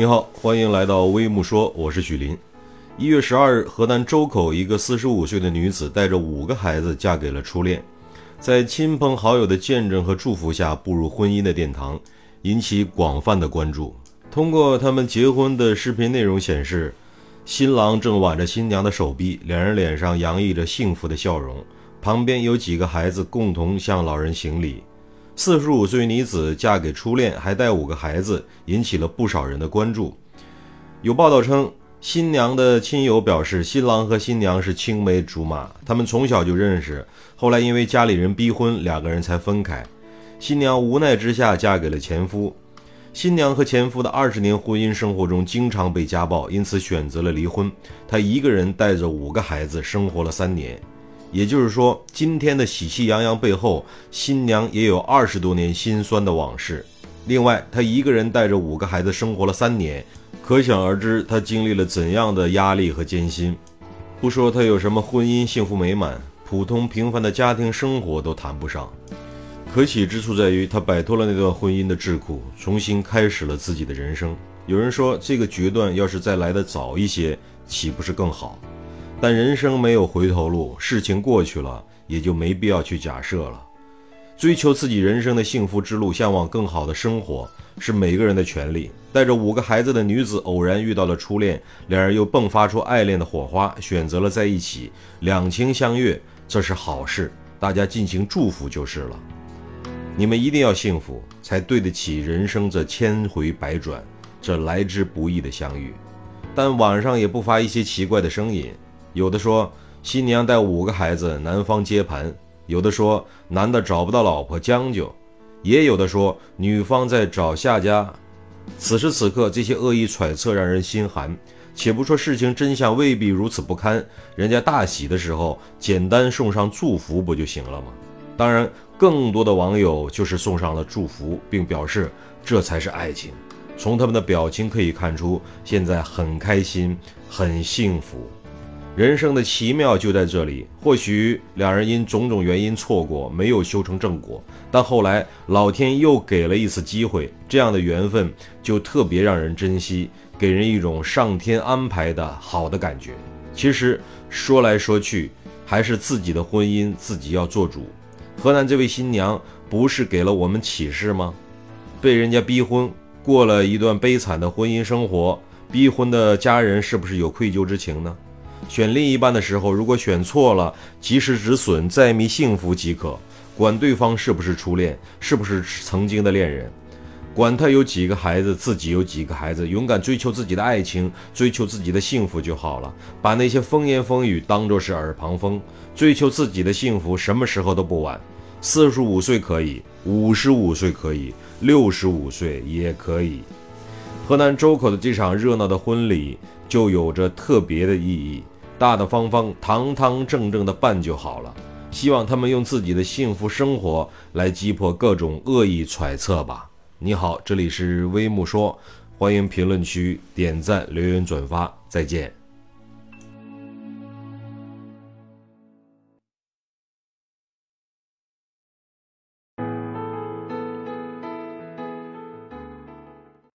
你好，欢迎来到微木说，我是许林。一月十二日，河南周口一个四十五岁的女子带着五个孩子嫁给了初恋，在亲朋好友的见证和祝福下步入婚姻的殿堂，引起广泛的关注。通过他们结婚的视频内容显示，新郎正挽着新娘的手臂，两人脸上洋溢着幸福的笑容，旁边有几个孩子共同向老人行礼。四十五岁女子嫁给初恋，还带五个孩子，引起了不少人的关注。有报道称，新娘的亲友表示，新郎和新娘是青梅竹马，他们从小就认识，后来因为家里人逼婚，两个人才分开。新娘无奈之下嫁给了前夫。新娘和前夫的二十年婚姻生活中经常被家暴，因此选择了离婚。她一个人带着五个孩子生活了三年。也就是说，今天的喜气洋洋背后，新娘也有二十多年心酸的往事。另外，她一个人带着五个孩子生活了三年，可想而知，她经历了怎样的压力和艰辛。不说她有什么婚姻幸福美满，普通平凡的家庭生活都谈不上。可喜之处在于，她摆脱了那段婚姻的桎梏，重新开始了自己的人生。有人说，这个决断要是再来得早一些，岂不是更好？但人生没有回头路，事情过去了，也就没必要去假设了。追求自己人生的幸福之路，向往更好的生活，是每个人的权利。带着五个孩子的女子偶然遇到了初恋，两人又迸发出爱恋的火花，选择了在一起，两情相悦，这是好事，大家尽情祝福就是了。你们一定要幸福，才对得起人生这千回百转，这来之不易的相遇。但网上也不乏一些奇怪的声音。有的说新娘带五个孩子，男方接盘；有的说男的找不到老婆将就；也有的说女方在找下家。此时此刻，这些恶意揣测让人心寒。且不说事情真相未必如此不堪，人家大喜的时候简单送上祝福不就行了吗？当然，更多的网友就是送上了祝福，并表示这才是爱情。从他们的表情可以看出，现在很开心，很幸福。人生的奇妙就在这里。或许两人因种种原因错过，没有修成正果，但后来老天又给了一次机会，这样的缘分就特别让人珍惜，给人一种上天安排的好的感觉。其实说来说去，还是自己的婚姻自己要做主。河南这位新娘不是给了我们启示吗？被人家逼婚，过了一段悲惨的婚姻生活，逼婚的家人是不是有愧疚之情呢？选另一半的时候，如果选错了，及时止损，再觅幸福即可。管对方是不是初恋，是不是曾经的恋人，管他有几个孩子，自己有几个孩子，勇敢追求自己的爱情，追求自己的幸福就好了。把那些风言风语当作是耳旁风，追求自己的幸福，什么时候都不晚。四十五岁可以，五十五岁可以，六十五岁也可以。河南周口的这场热闹的婚礼，就有着特别的意义。大大方方、堂堂正正的办就好了。希望他们用自己的幸福生活来击破各种恶意揣测吧。你好，这里是微木说，欢迎评论区点赞、留言、转发，再见。